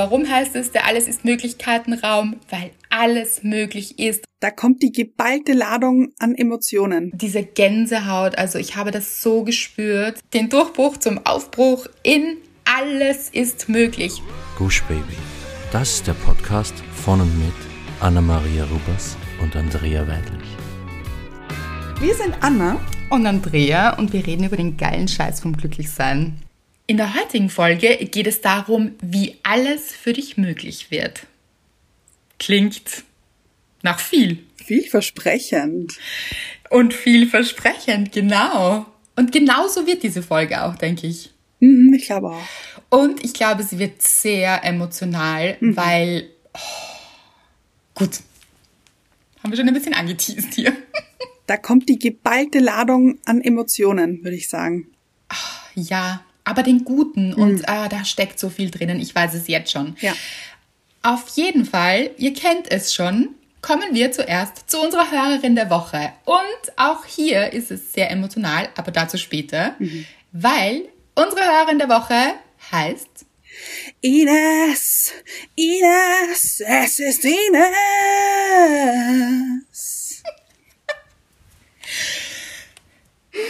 warum heißt es, der Alles ist Möglichkeitenraum? Weil alles möglich ist. Da kommt die geballte Ladung an Emotionen. Diese Gänsehaut, also ich habe das so gespürt. Den Durchbruch zum Aufbruch in Alles ist möglich. Gush Baby. Das ist der Podcast von und mit Anna-Maria Rubers und Andrea Weidlich. Wir sind Anna und Andrea und wir reden über den geilen Scheiß vom Glücklichsein. In der heutigen Folge geht es darum, wie alles für dich möglich wird. Klingt nach viel. Vielversprechend. Und vielversprechend, genau. Und genauso wird diese Folge auch, denke ich. Mhm, ich glaube auch. Und ich glaube, sie wird sehr emotional, mhm. weil. Oh, gut. Haben wir schon ein bisschen angeteased hier. Da kommt die geballte Ladung an Emotionen, würde ich sagen. Ach, ja, aber den guten. Mhm. Und ah, da steckt so viel drinnen. Ich weiß es jetzt schon. Ja. Auf jeden Fall, ihr kennt es schon, kommen wir zuerst zu unserer Hörerin der Woche. Und auch hier ist es sehr emotional, aber dazu später, mhm. weil unsere Hörerin der Woche heißt Ines, Ines, es ist Ines.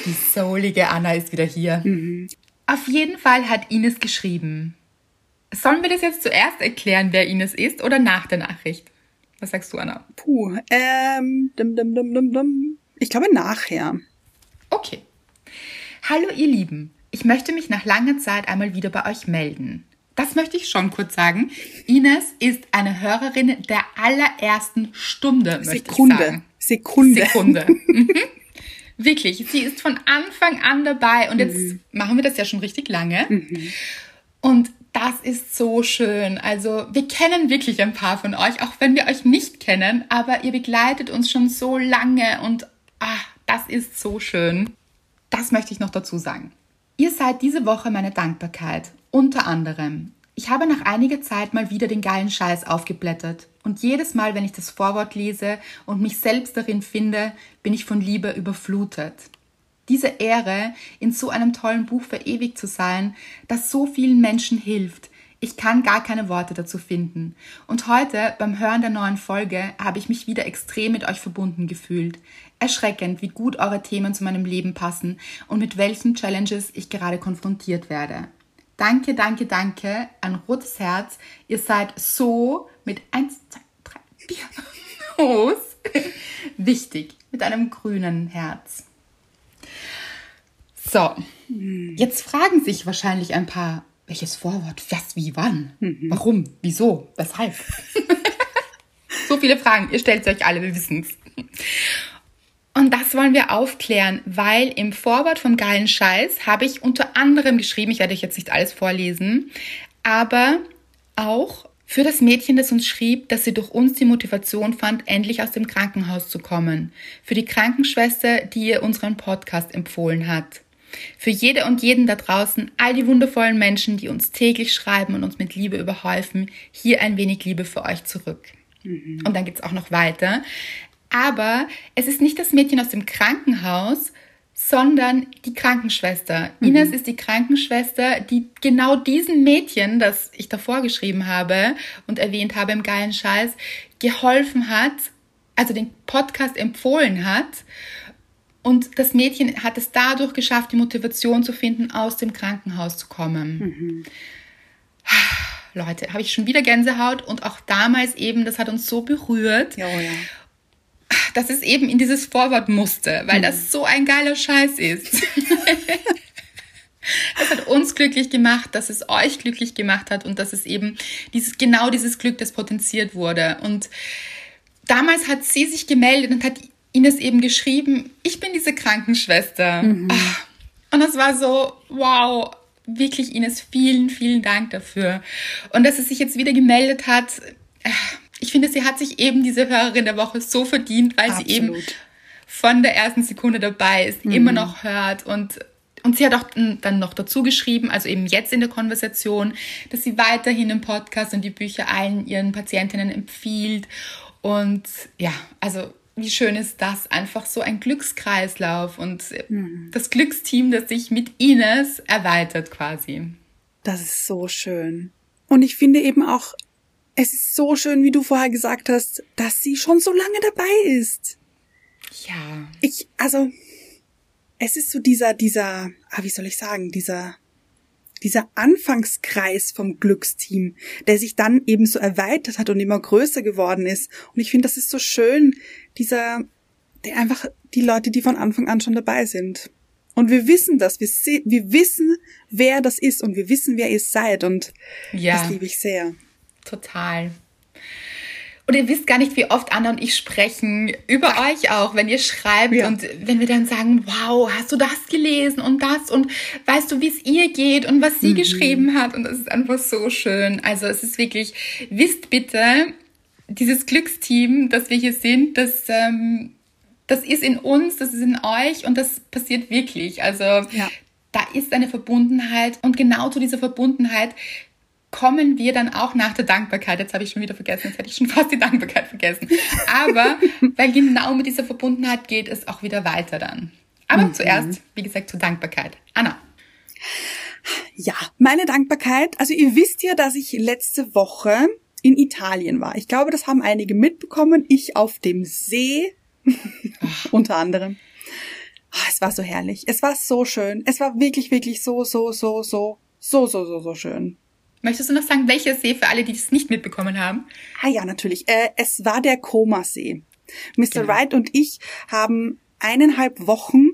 Die soulige Anna ist wieder hier. Mhm. Auf jeden Fall hat Ines geschrieben. Sollen wir das jetzt zuerst erklären, wer Ines ist oder nach der Nachricht? Was sagst du, Anna? Puh, ähm, dum, dum, dum, dum, dum. ich glaube nachher. Okay. Hallo ihr Lieben, ich möchte mich nach langer Zeit einmal wieder bei euch melden. Das möchte ich schon kurz sagen. Ines ist eine Hörerin der allerersten Stunde, möchte Sekunde. ich sagen. Sekunde. Sekunde. Wirklich, sie ist von Anfang an dabei und jetzt mhm. machen wir das ja schon richtig lange. Mhm. Und das ist so schön. Also wir kennen wirklich ein paar von euch, auch wenn wir euch nicht kennen, aber ihr begleitet uns schon so lange und ah, das ist so schön. Das möchte ich noch dazu sagen. Ihr seid diese Woche meine Dankbarkeit. Unter anderem. Ich habe nach einiger Zeit mal wieder den geilen Scheiß aufgeblättert. Und jedes Mal, wenn ich das Vorwort lese und mich selbst darin finde, bin ich von Liebe überflutet. Diese Ehre, in so einem tollen Buch verewigt zu sein, das so vielen Menschen hilft, ich kann gar keine Worte dazu finden. Und heute, beim Hören der neuen Folge, habe ich mich wieder extrem mit euch verbunden gefühlt. Erschreckend, wie gut eure Themen zu meinem Leben passen und mit welchen Challenges ich gerade konfrontiert werde. Danke, danke, danke an Rotes Herz. Ihr seid so mit 1, 2, 3, 4 O's wichtig. Mit einem grünen Herz. So, jetzt fragen sich wahrscheinlich ein paar, welches Vorwort, was, wie, wann, mhm. warum, wieso, weshalb. so viele Fragen, ihr stellt sie euch alle, wir wissen's. Und das wollen wir aufklären, weil im Vorwort vom geilen Scheiß habe ich unter anderem geschrieben, ich werde euch jetzt nicht alles vorlesen, aber auch für das Mädchen, das uns schrieb, dass sie durch uns die Motivation fand, endlich aus dem Krankenhaus zu kommen. Für die Krankenschwester, die ihr unseren Podcast empfohlen hat. Für jede und jeden da draußen, all die wundervollen Menschen, die uns täglich schreiben und uns mit Liebe überhäufen, hier ein wenig Liebe für euch zurück. Mhm. Und dann geht's auch noch weiter. Aber es ist nicht das Mädchen aus dem Krankenhaus, sondern die Krankenschwester. Mhm. Ines ist die Krankenschwester, die genau diesen Mädchen, das ich davor geschrieben habe und erwähnt habe im geilen Scheiß, geholfen hat, also den Podcast empfohlen hat. Und das Mädchen hat es dadurch geschafft, die Motivation zu finden, aus dem Krankenhaus zu kommen. Mhm. Leute, habe ich schon wieder Gänsehaut und auch damals eben, das hat uns so berührt. Ja, oh ja dass es eben in dieses Vorwort musste, weil mhm. das so ein geiler Scheiß ist. Das hat uns glücklich gemacht, dass es euch glücklich gemacht hat und dass es eben dieses, genau dieses Glück, das potenziert wurde. Und damals hat sie sich gemeldet und hat Ines eben geschrieben, ich bin diese Krankenschwester. Mhm. Ah. Und das war so, wow, wirklich Ines, vielen, vielen Dank dafür. Und dass es sich jetzt wieder gemeldet hat, äh, ich finde, sie hat sich eben diese Hörerin der Woche so verdient, weil Absolut. sie eben von der ersten Sekunde dabei ist, mhm. immer noch hört und und sie hat auch dann noch dazu geschrieben, also eben jetzt in der Konversation, dass sie weiterhin im Podcast und die Bücher allen ihren Patientinnen empfiehlt. Und ja, also wie schön ist das? Einfach so ein Glückskreislauf und mhm. das Glücksteam, das sich mit Ines erweitert quasi. Das ist so schön. Und ich finde eben auch, es ist so schön, wie du vorher gesagt hast, dass sie schon so lange dabei ist. Ja. Ich, also, es ist so dieser, dieser, ah, wie soll ich sagen, dieser, dieser Anfangskreis vom Glücksteam, der sich dann eben so erweitert hat und immer größer geworden ist. Und ich finde, das ist so schön, dieser, der einfach die Leute, die von Anfang an schon dabei sind. Und wir wissen das, wir, wir wissen, wer das ist und wir wissen, wer ihr seid und ja, das liebe ich sehr. Total. Und ihr wisst gar nicht, wie oft Anna und ich sprechen über euch auch, wenn ihr schreibt ja. und wenn wir dann sagen, wow, hast du das gelesen und das und weißt du, wie es ihr geht und was sie mhm. geschrieben hat und das ist einfach so schön. Also es ist wirklich, wisst bitte, dieses Glücksteam, das wir hier sind, das, ähm, das ist in uns, das ist in euch und das passiert wirklich. Also ja. da ist eine Verbundenheit und genau zu dieser Verbundenheit kommen wir dann auch nach der Dankbarkeit. Jetzt habe ich schon wieder vergessen, jetzt hätte ich schon fast die Dankbarkeit vergessen. Aber weil genau mit dieser Verbundenheit geht es auch wieder weiter dann. Aber mhm. zuerst, wie gesagt, zur Dankbarkeit. Anna. Ja, meine Dankbarkeit. Also ihr wisst ja, dass ich letzte Woche in Italien war. Ich glaube, das haben einige mitbekommen. Ich auf dem See, unter anderem. Oh, es war so herrlich. Es war so schön. Es war wirklich, wirklich so, so, so, so, so, so, so, so schön. Möchtest du noch sagen, welcher See für alle, die es nicht mitbekommen haben? Ah ja, natürlich. Äh, es war der Koma-See. Mr. Genau. Wright und ich haben eineinhalb Wochen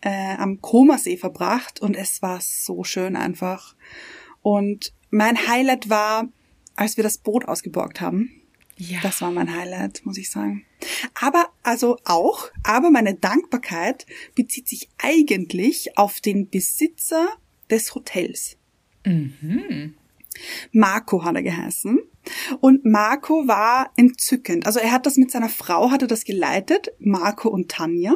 äh, am Koma-See verbracht und es war so schön einfach. Und mein Highlight war, als wir das Boot ausgeborgt haben. Ja. Das war mein Highlight, muss ich sagen. Aber, also auch, aber meine Dankbarkeit bezieht sich eigentlich auf den Besitzer des Hotels. Mhm. Marco hat er geheißen. Und Marco war entzückend. Also er hat das mit seiner Frau, hat er das geleitet, Marco und Tanja.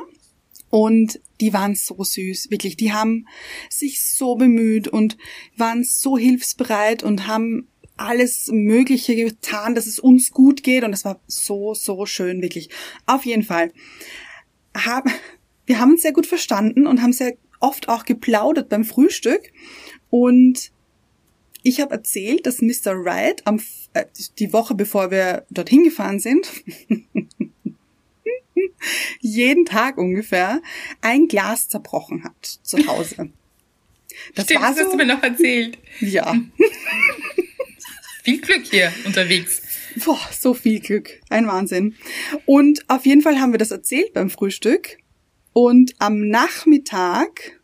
Und die waren so süß, wirklich. Die haben sich so bemüht und waren so hilfsbereit und haben alles Mögliche getan, dass es uns gut geht. Und es war so, so schön, wirklich. Auf jeden Fall. wir haben uns sehr gut verstanden und haben sehr oft auch geplaudert beim Frühstück. Und ich habe erzählt, dass Mr. Wright am, äh, die Woche bevor wir dorthin gefahren sind, jeden Tag ungefähr ein Glas zerbrochen hat zu Hause. Das Stimmt, war so, das hast du mir noch erzählt. Ja. viel Glück hier unterwegs. Boah, so viel Glück. Ein Wahnsinn. Und auf jeden Fall haben wir das erzählt beim Frühstück. Und am Nachmittag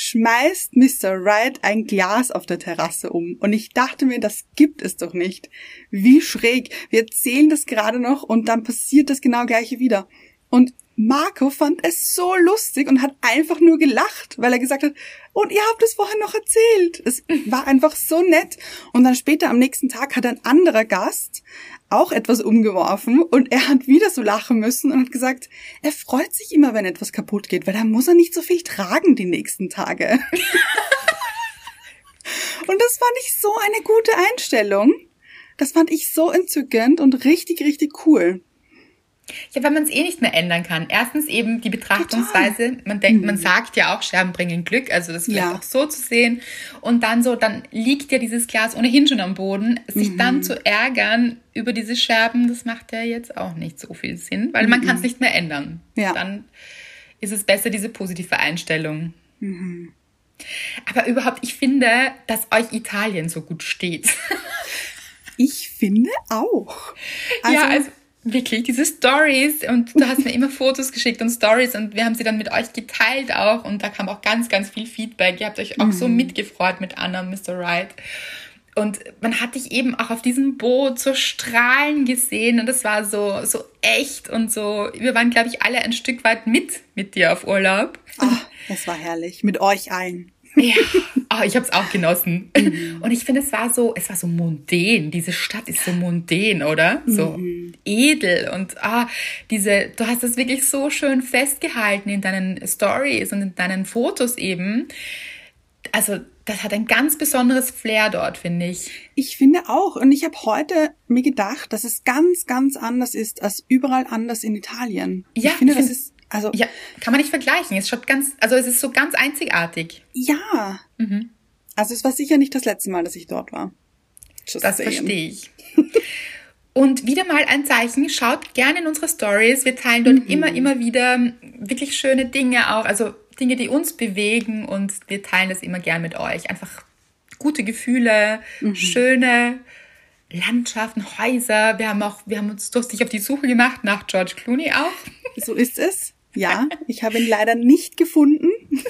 schmeißt Mr. Wright ein Glas auf der Terrasse um. Und ich dachte mir, das gibt es doch nicht. Wie schräg. Wir erzählen das gerade noch und dann passiert das genau gleiche wieder. Und Marco fand es so lustig und hat einfach nur gelacht, weil er gesagt hat, und ihr habt es vorher noch erzählt. Es war einfach so nett. Und dann später am nächsten Tag hat ein anderer Gast auch etwas umgeworfen und er hat wieder so lachen müssen und hat gesagt, er freut sich immer, wenn etwas kaputt geht, weil dann muss er nicht so viel tragen die nächsten Tage. und das fand ich so eine gute Einstellung. Das fand ich so entzückend und richtig, richtig cool. Ja, weil man es eh nicht mehr ändern kann. Erstens eben die Betrachtungsweise. Total. Man denkt, mhm. man sagt ja auch, Scherben bringen Glück, also das vielleicht ja. auch so zu sehen. Und dann so, dann liegt ja dieses Glas ohnehin schon am Boden. Sich mhm. dann zu ärgern über diese Scherben, das macht ja jetzt auch nicht so viel Sinn, weil mhm. man kann es nicht mehr ändern. Ja. Dann ist es besser, diese positive Einstellung. Mhm. Aber überhaupt, ich finde, dass euch Italien so gut steht. ich finde auch. Also, ja, also Wirklich, diese Stories und du hast mir immer Fotos geschickt und Stories und wir haben sie dann mit euch geteilt auch und da kam auch ganz, ganz viel Feedback. Ihr habt euch auch mhm. so mitgefreut mit Anna und Mr. Wright. Und man hat dich eben auch auf diesem Boot so strahlen gesehen und das war so, so echt und so. Wir waren, glaube ich, alle ein Stück weit mit mit dir auf Urlaub. Ach, es war herrlich. Mit euch allen. Ja, oh, ich habe es auch genossen. Mhm. Und ich finde, es war so, es war so mundän. Diese Stadt ist so mundän, oder? So mhm. edel und ah, diese, du hast das wirklich so schön festgehalten in deinen Stories und in deinen Fotos eben. Also das hat ein ganz besonderes Flair dort, finde ich. Ich finde auch. Und ich habe heute mir gedacht, dass es ganz, ganz anders ist als überall anders in Italien. Ja, ich finde, ich find, das ist also ja, kann man nicht vergleichen. Es schaut ganz, also es ist so ganz einzigartig. Ja. Mhm. Also es war sicher nicht das letzte Mal, dass ich dort war. Just das saying. verstehe ich. Und wieder mal ein Zeichen, schaut gerne in unsere Stories. Wir teilen dort Mhm. immer, immer wieder wirklich schöne Dinge auch, also Dinge, die uns bewegen und wir teilen das immer gern mit euch. Einfach gute Gefühle, Mhm. schöne Landschaften, Häuser. Wir haben auch, wir haben uns durstig auf die Suche gemacht nach George Clooney auch. So ist es. Ja, ich habe ihn leider nicht gefunden.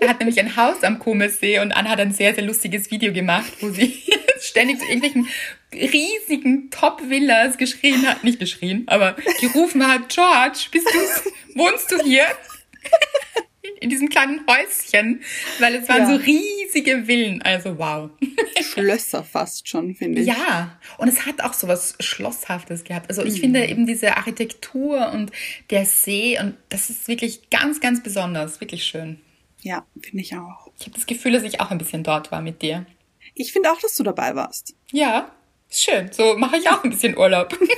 Er hat nämlich ein Haus am Kummersee und Anna hat ein sehr, sehr lustiges Video gemacht, wo sie ständig zu irgendwelchen riesigen Top-Villas geschrien hat, nicht geschrien, aber gerufen hat, George, bist du, wohnst du hier? In diesem kleinen Häuschen, weil es waren Ja. so riesige Villen, also wow. Schlösser fast schon, finde ich. Ja, und es hat auch so was Schlosshaftes gehabt. Also ich finde eben diese Architektur und der See und das ist wirklich ganz, ganz besonders, wirklich schön. Ja, finde ich auch. Ich habe das Gefühl, dass ich auch ein bisschen dort war mit dir. Ich finde auch, dass du dabei warst. Ja, schön. So mache ich auch ein bisschen Urlaub.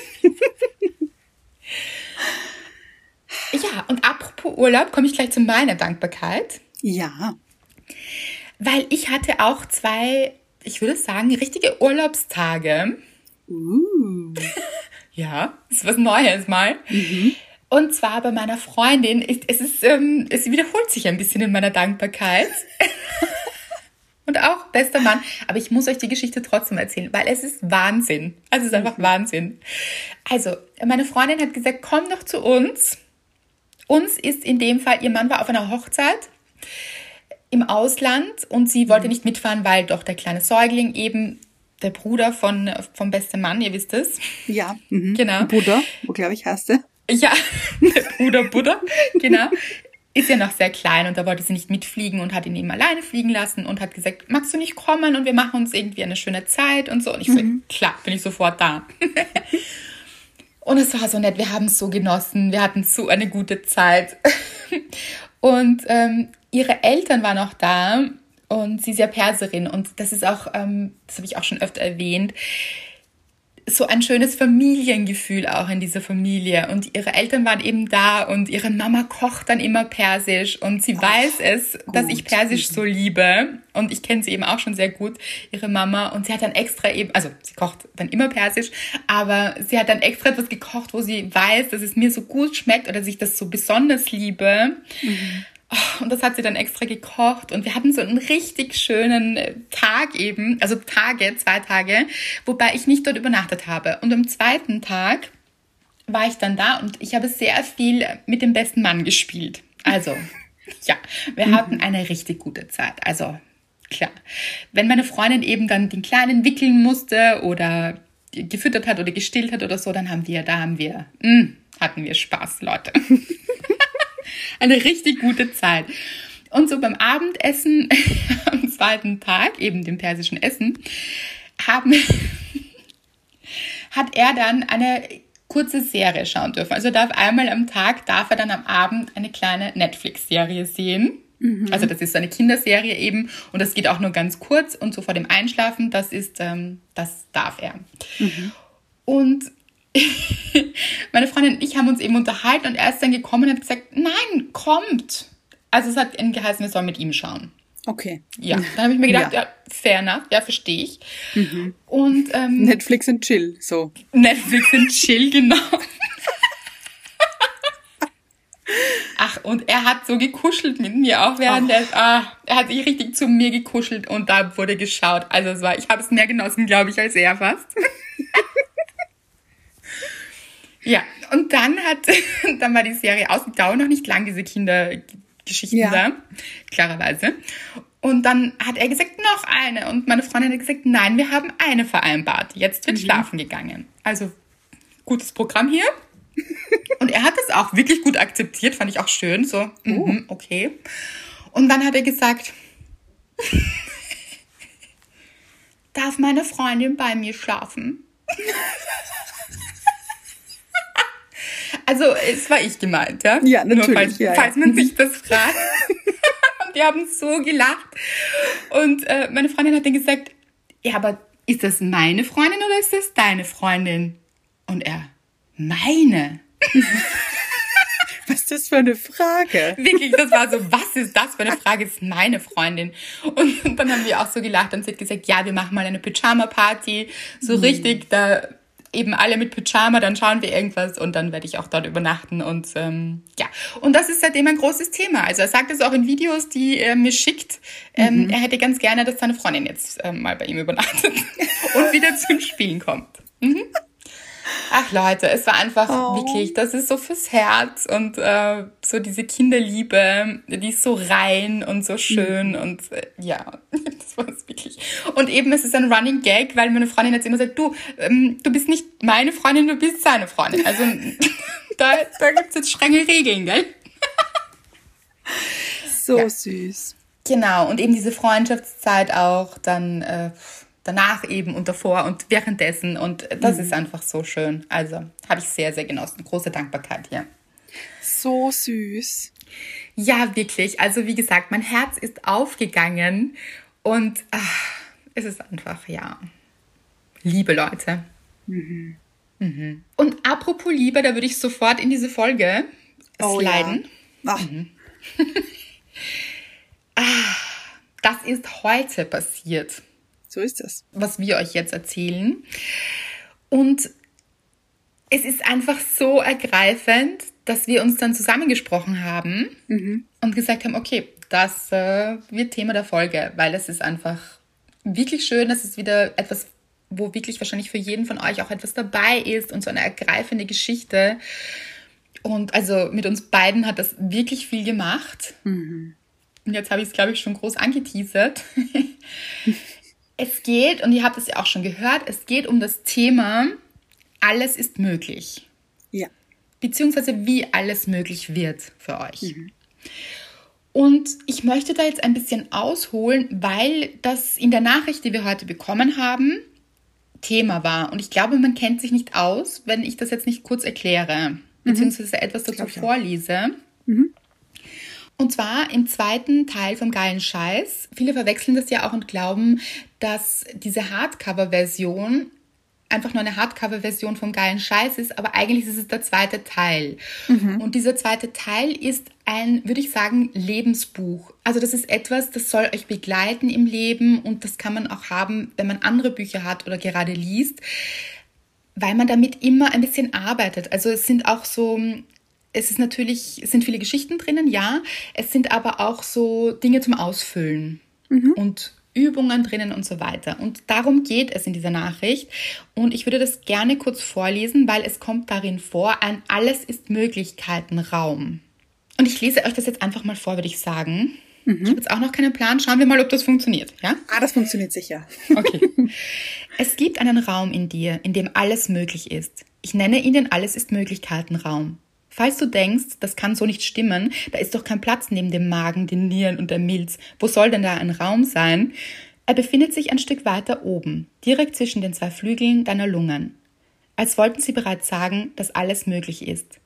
ja, und apropos Urlaub, komme ich gleich zu meiner Dankbarkeit, Ja. weil ich hatte auch zwei, ich würde sagen, richtige Urlaubstage. Uh. Ja, ist was Neues mal. Und zwar bei meiner Freundin. Es ist, ähm, es wiederholt sich ein bisschen in meiner Dankbarkeit. Und auch bester Mann. Aber ich muss euch die Geschichte trotzdem erzählen, weil es ist Wahnsinn. Also es ist einfach Wahnsinn. Also, meine Freundin hat gesagt, komm doch zu uns. Uns ist in dem Fall, ihr Mann war auf einer Hochzeit im Ausland und sie wollte nicht mitfahren, weil doch der kleine Säugling eben der Bruder von, vom besten Mann, ihr wisst es. Ja. Mhm. Genau. Buddha, wo glaube ich heißt er? Ja, der Bruder Buddha, genau. Ist ja noch sehr klein und da wollte sie nicht mitfliegen und hat ihn eben alleine fliegen lassen und hat gesagt, magst du nicht kommen und wir machen uns irgendwie eine schöne Zeit und so. Und ich so, klar, bin ich sofort da. und es war so nett, wir haben es so genossen, wir hatten so eine gute Zeit. und ähm, ihre Eltern waren auch da. Und sie ist ja Perserin. Und das ist auch, ähm, das habe ich auch schon öfter erwähnt, so ein schönes Familiengefühl auch in dieser Familie. Und ihre Eltern waren eben da und ihre Mama kocht dann immer Persisch und sie weiß es, dass ich Persisch so liebe. Und ich kenne sie eben auch schon sehr gut, ihre Mama. Und sie hat dann extra eben, also sie kocht dann immer Persisch, aber sie hat dann extra etwas gekocht, wo sie weiß, dass es mir so gut schmeckt oder dass ich das so besonders liebe. Oh, Und das hat sie dann extra gekocht und wir hatten so einen richtig schönen Tag eben, also Tage, zwei Tage, wobei ich nicht dort übernachtet habe. Und am zweiten Tag war ich dann da und ich habe sehr viel mit dem besten Mann gespielt. Also, ja, wir hatten eine richtig gute Zeit. Also, klar. Wenn meine Freundin eben dann den Kleinen wickeln musste oder gefüttert hat oder gestillt hat oder so, dann haben wir, da haben wir, mh, hatten wir Spaß, Leute. eine richtig gute Zeit. Und so beim Abendessen am zweiten Tag, eben dem persischen Essen, haben, hat er dann eine kurze Serie schauen dürfen. Also darf einmal am Tag, darf er dann am Abend eine kleine Netflix-Serie sehen. Also das ist so eine Kinderserie eben und das geht auch nur ganz kurz und so vor dem Einschlafen, das ist, ähm, das darf er. Und meine Freundin und ich haben uns eben unterhalten und er ist dann gekommen und hat gesagt, nein, kommt. Also es hat geheißen, wir sollen mit ihm schauen. Okay. Ja, dann habe ich mir gedacht, Ja. ja, fair enough, ja, verstehe ich. Und ähm, Netflix and chill, so. Netflix und Chill, genau. Ach, und er hat so gekuschelt mit mir, auch während er, ah, er hat sich richtig zu mir gekuschelt und da wurde geschaut. Also es war, ich habe es mehr genossen, glaube ich, als er fast. ja, und dann hat, dann war die Serie aus, die dauert noch nicht lang, diese Kindergeschichten Ja. da, klarerweise. Und dann hat er gesagt, noch eine. Und meine Freundin hat gesagt, nein, wir haben eine vereinbart. Jetzt wird schlafen gegangen. Also, gutes Programm hier. Und er hat das auch wirklich gut akzeptiert, fand ich auch schön. So, mhm, okay. Und dann hat er gesagt, darf meine Freundin bei mir schlafen? Also, es war ich gemeint, ja? Ja, Nur natürlich, falls, ja, ja. falls man sich das fragt. Und wir haben so gelacht. Und äh, meine Freundin hat dann gesagt, ja, aber ist das meine Freundin oder ist das deine Freundin? Und er, meine. Was ist das für eine Frage? Wirklich, das war so, was ist das für eine Frage? Ist meine Freundin. Und dann haben wir auch so gelacht und sie hat gesagt, ja, wir machen mal eine Pyjama-Party. So mhm. richtig, da eben alle mit Pyjama, dann schauen wir irgendwas und dann werde ich auch dort übernachten und ähm, ja. Und das ist seitdem ein großes Thema. Also er sagt es auch in Videos, die er mir schickt. Ähm, mhm. Er hätte ganz gerne, dass seine Freundin jetzt ähm, mal bei ihm übernachtet und wieder zum Spielen kommt. Mhm. Ach Leute, es war einfach oh. wirklich, das ist so fürs Herz und äh, so diese Kinderliebe, die ist so rein und so schön mhm. und äh, ja, das war es wirklich. Und eben es ist ein Running Gag, weil meine Freundin jetzt immer sagt, du, ähm, du bist nicht meine Freundin, du bist seine Freundin. Also da, da gibt es jetzt strenge Regeln, gell? so ja. süß. Genau, und eben diese Freundschaftszeit auch dann. Äh, danach eben und davor und währenddessen. Und das mhm. ist einfach so schön. Also habe ich sehr, sehr genossen. Große Dankbarkeit hier. So süß. Ja, wirklich. Also wie gesagt, mein Herz ist aufgegangen und ach, es ist einfach, ja, liebe Leute. Mhm. Mhm. Und apropos Liebe, da würde ich sofort in diese Folge oh, sliden. Ja. Mhm. ah, das ist heute passiert. So ist das. Was wir euch jetzt erzählen. Und es ist einfach so ergreifend, dass wir uns dann zusammengesprochen haben mhm. und gesagt haben, okay, das äh, wird Thema der Folge, weil es ist einfach wirklich schön, dass es wieder etwas, wo wirklich wahrscheinlich für jeden von euch auch etwas dabei ist und so eine ergreifende Geschichte. Und also mit uns beiden hat das wirklich viel gemacht. Mhm. Und jetzt habe ich es, glaube ich, schon groß angeteasert. Es geht, und ihr habt es ja auch schon gehört, es geht um das Thema, alles ist möglich. Ja. Beziehungsweise wie alles möglich wird für euch. Mhm. Und ich möchte da jetzt ein bisschen ausholen, weil das in der Nachricht, die wir heute bekommen haben, Thema war. Und ich glaube, man kennt sich nicht aus, wenn ich das jetzt nicht kurz erkläre, mhm. beziehungsweise etwas dazu vorlese. Mhm. Und zwar im zweiten Teil vom geilen Scheiß. Viele verwechseln das ja auch und glauben, dass diese Hardcover-Version einfach nur eine Hardcover-Version vom geilen Scheiß ist, aber eigentlich ist es der zweite Teil. Mhm. Und dieser zweite Teil ist ein, würde ich sagen, Lebensbuch. Also das ist etwas, das soll euch begleiten im Leben und das kann man auch haben, wenn man andere Bücher hat oder gerade liest, weil man damit immer ein bisschen arbeitet. Also es sind auch so es ist natürlich, es sind viele Geschichten drinnen, ja. Es sind aber auch so Dinge zum Ausfüllen mhm. und Übungen drinnen und so weiter. Und darum geht es in dieser Nachricht. Und ich würde das gerne kurz vorlesen, weil es kommt darin vor, ein Alles ist Möglichkeiten Raum. Und ich lese euch das jetzt einfach mal vor, würde ich sagen. Mhm. Ich habe jetzt auch noch keinen Plan. Schauen wir mal, ob das funktioniert, ja? Ah, das funktioniert sicher. Okay. es gibt einen Raum in dir, in dem alles möglich ist. Ich nenne ihn den Alles ist Möglichkeiten Raum. Falls du denkst, das kann so nicht stimmen, da ist doch kein Platz neben dem Magen, den Nieren und der Milz. Wo soll denn da ein Raum sein? Er befindet sich ein Stück weiter oben, direkt zwischen den zwei Flügeln deiner Lungen. Als wollten sie bereits sagen, dass alles möglich ist.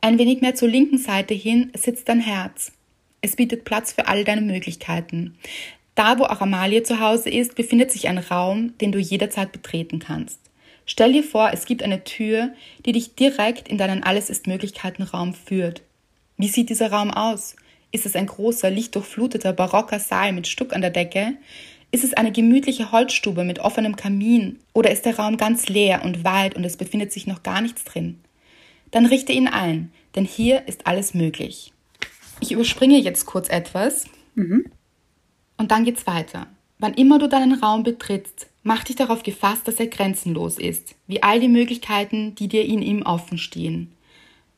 Ein wenig mehr zur linken Seite hin sitzt dein Herz. Es bietet Platz für all deine Möglichkeiten. Da, wo auch Amalie zu Hause ist, befindet sich ein Raum, den du jederzeit betreten kannst. Stell dir vor, es gibt eine Tür, die dich direkt in deinen Alles ist Möglichkeiten Raum führt. Wie sieht dieser Raum aus? Ist es ein großer, lichtdurchfluteter, barocker Saal mit Stuck an der Decke? Ist es eine gemütliche Holzstube mit offenem Kamin? Oder ist der Raum ganz leer und weit und es befindet sich noch gar nichts drin? Dann richte ihn ein, denn hier ist alles möglich. Ich überspringe jetzt kurz etwas mhm. und dann geht's weiter. Wann immer du deinen Raum betrittst, Mach dich darauf gefasst, dass er grenzenlos ist, wie all die Möglichkeiten, die dir in ihm offen stehen.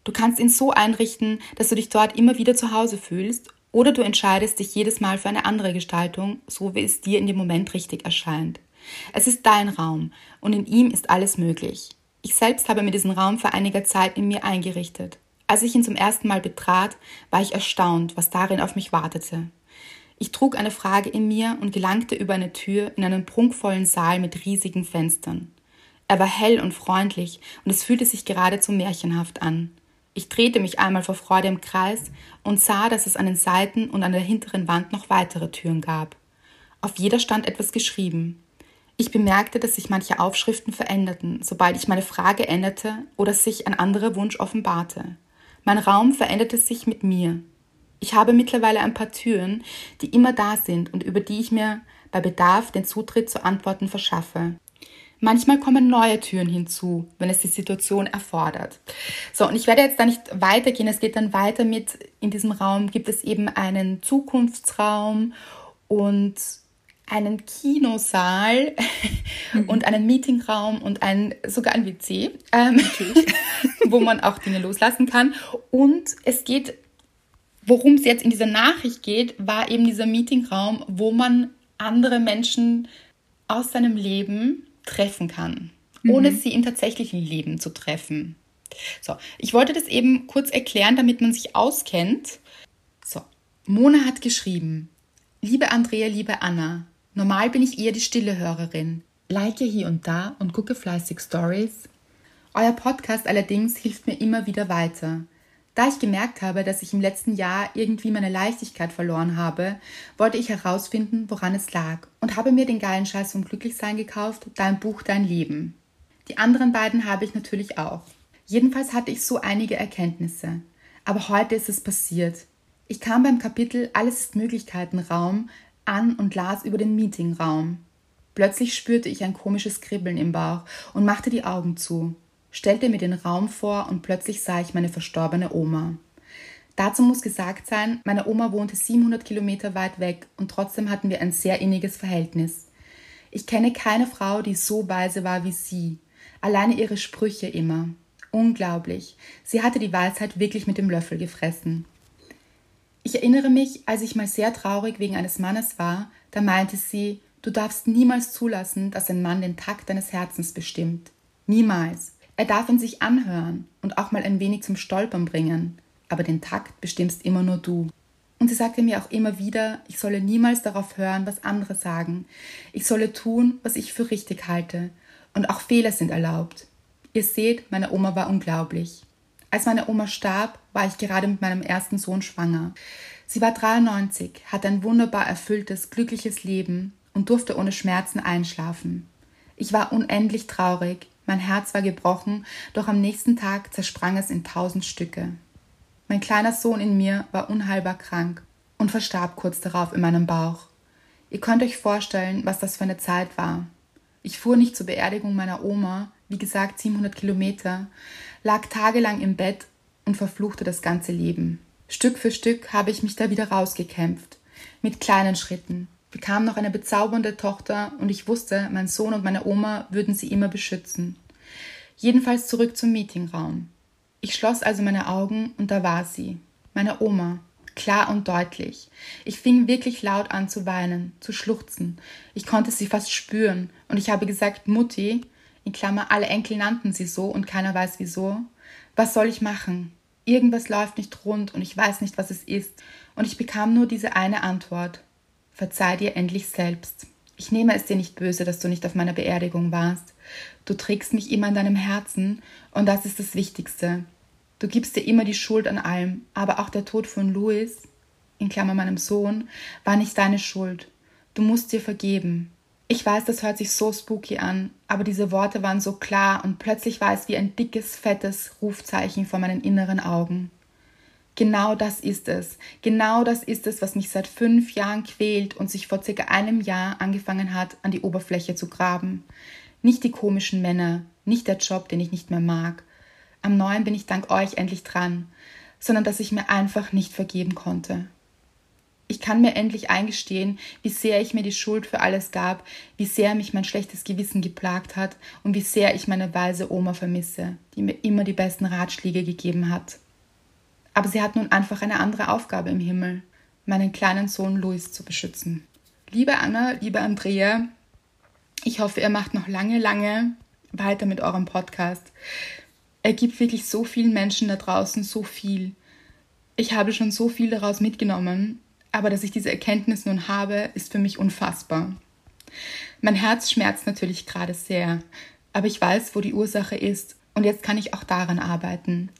Du kannst ihn so einrichten, dass du dich dort immer wieder zu Hause fühlst, oder du entscheidest dich jedes Mal für eine andere Gestaltung, so wie es dir in dem Moment richtig erscheint. Es ist dein Raum und in ihm ist alles möglich. Ich selbst habe mir diesen Raum vor einiger Zeit in mir eingerichtet. Als ich ihn zum ersten Mal betrat, war ich erstaunt, was darin auf mich wartete. Ich trug eine Frage in mir und gelangte über eine Tür in einen prunkvollen Saal mit riesigen Fenstern. Er war hell und freundlich und es fühlte sich geradezu märchenhaft an. Ich drehte mich einmal vor Freude im Kreis und sah, dass es an den Seiten und an der hinteren Wand noch weitere Türen gab. Auf jeder stand etwas geschrieben. Ich bemerkte, dass sich manche Aufschriften veränderten, sobald ich meine Frage änderte oder sich ein anderer Wunsch offenbarte. Mein Raum veränderte sich mit mir. Ich habe mittlerweile ein paar Türen, die immer da sind und über die ich mir bei Bedarf den Zutritt zu Antworten verschaffe. Manchmal kommen neue Türen hinzu, wenn es die Situation erfordert. So, und ich werde jetzt da nicht weitergehen. Es geht dann weiter mit, in diesem Raum gibt es eben einen Zukunftsraum und einen Kinosaal mhm. und einen Meetingraum und ein, sogar ein WC, ähm, wo man auch Dinge loslassen kann. Und es geht, worum es jetzt in dieser Nachricht geht, war eben dieser Meetingraum, wo man andere Menschen aus seinem Leben treffen kann, mhm. ohne sie im tatsächlichen Leben zu treffen. So, ich wollte das eben kurz erklären, damit man sich auskennt. So, Mona hat geschrieben, liebe Andrea, liebe Anna, normal bin ich eher die stille Hörerin. Like hier und da und gucke fleißig Stories. Euer Podcast allerdings hilft mir immer wieder weiter. Da ich gemerkt habe, dass ich im letzten Jahr irgendwie meine Leichtigkeit verloren habe, wollte ich herausfinden, woran es lag und habe mir den geilen Scheiß vom Glücklichsein gekauft, Dein Buch, Dein Leben. Die anderen beiden habe ich natürlich auch. Jedenfalls hatte ich so einige Erkenntnisse. Aber heute ist es passiert. Ich kam beim Kapitel Alles ist Möglichkeiten Raum an und las über den Meetingraum. Plötzlich spürte ich ein komisches Kribbeln im Bauch und machte die Augen zu stellte mir den Raum vor und plötzlich sah ich meine verstorbene Oma. Dazu muss gesagt sein, meine Oma wohnte 700 Kilometer weit weg und trotzdem hatten wir ein sehr inniges Verhältnis. Ich kenne keine Frau, die so weise war wie sie. Alleine ihre Sprüche immer. Unglaublich. Sie hatte die Weisheit wirklich mit dem Löffel gefressen. Ich erinnere mich, als ich mal sehr traurig wegen eines Mannes war, da meinte sie, du darfst niemals zulassen, dass ein Mann den Takt deines Herzens bestimmt. Niemals. Er darf ihn sich anhören und auch mal ein wenig zum Stolpern bringen, aber den Takt bestimmst immer nur du. Und sie sagte mir auch immer wieder, ich solle niemals darauf hören, was andere sagen. Ich solle tun, was ich für richtig halte. Und auch Fehler sind erlaubt. Ihr seht, meine Oma war unglaublich. Als meine Oma starb, war ich gerade mit meinem ersten Sohn schwanger. Sie war 93, hatte ein wunderbar erfülltes, glückliches Leben und durfte ohne Schmerzen einschlafen. Ich war unendlich traurig, mein Herz war gebrochen, doch am nächsten Tag zersprang es in tausend Stücke. Mein kleiner Sohn in mir war unheilbar krank und verstarb kurz darauf in meinem Bauch. Ihr könnt euch vorstellen, was das für eine Zeit war. Ich fuhr nicht zur Beerdigung meiner Oma, wie gesagt 700 Kilometer, lag tagelang im Bett und verfluchte das ganze Leben. Stück für Stück habe ich mich da wieder rausgekämpft, mit kleinen Schritten, bekam noch eine bezaubernde Tochter und ich wusste, mein Sohn und meine Oma würden sie immer beschützen. Jedenfalls zurück zum Meetingraum. Ich schloss also meine Augen und da war sie, meine Oma, klar und deutlich. Ich fing wirklich laut an zu weinen, zu schluchzen. Ich konnte sie fast spüren und ich habe gesagt, Mutti, in Klammer, alle Enkel nannten sie so und keiner weiß wieso. Was soll ich machen? Irgendwas läuft nicht rund und ich weiß nicht, was es ist. Und ich bekam nur diese eine Antwort. Verzeih dir endlich selbst. Ich nehme es dir nicht böse, dass du nicht auf meiner Beerdigung warst. Du trägst mich immer in deinem Herzen und das ist das Wichtigste. Du gibst dir immer die Schuld an allem, aber auch der Tod von Louis, in Klammer meinem Sohn, war nicht deine Schuld. Du musst dir vergeben. Ich weiß, das hört sich so spooky an, aber diese Worte waren so klar und plötzlich war es wie ein dickes, fettes Rufzeichen vor meinen inneren Augen. Genau das ist es. Genau das ist es, was mich seit fünf Jahren quält und sich vor circa einem Jahr angefangen hat, an die Oberfläche zu graben. Nicht die komischen Männer, nicht der Job, den ich nicht mehr mag. Am neuen bin ich dank euch endlich dran, sondern dass ich mir einfach nicht vergeben konnte. Ich kann mir endlich eingestehen, wie sehr ich mir die Schuld für alles gab, wie sehr mich mein schlechtes Gewissen geplagt hat und wie sehr ich meine weise Oma vermisse, die mir immer die besten Ratschläge gegeben hat. Aber sie hat nun einfach eine andere Aufgabe im Himmel, meinen kleinen Sohn Louis zu beschützen. Liebe Anna, liebe Andrea, ich hoffe, ihr macht noch lange, lange weiter mit eurem Podcast. Er gibt wirklich so vielen Menschen da draußen so viel. Ich habe schon so viel daraus mitgenommen, aber dass ich diese Erkenntnis nun habe, ist für mich unfassbar. Mein Herz schmerzt natürlich gerade sehr, aber ich weiß, wo die Ursache ist und jetzt kann ich auch daran arbeiten.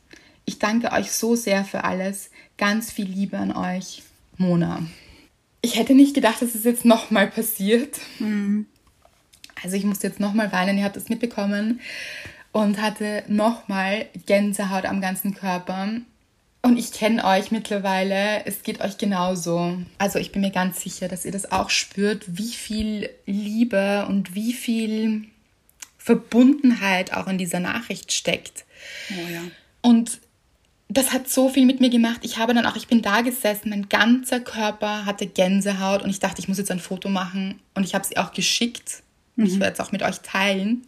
Ich danke euch so sehr für alles. Ganz viel Liebe an euch. Mona. Ich hätte nicht gedacht, dass es jetzt nochmal passiert. Mhm. Also ich musste jetzt nochmal weinen, ihr habt es mitbekommen. Und hatte nochmal Gänsehaut am ganzen Körper. Und ich kenne euch mittlerweile, es geht euch genauso. Also ich bin mir ganz sicher, dass ihr das auch spürt, wie viel Liebe und wie viel Verbundenheit auch in dieser Nachricht steckt. Oh ja. Und das hat so viel mit mir gemacht. Ich habe dann auch, ich bin da gesessen, mein ganzer Körper hatte Gänsehaut und ich dachte, ich muss jetzt ein Foto machen und ich habe sie auch geschickt. Mhm. Ich werde es auch mit euch teilen,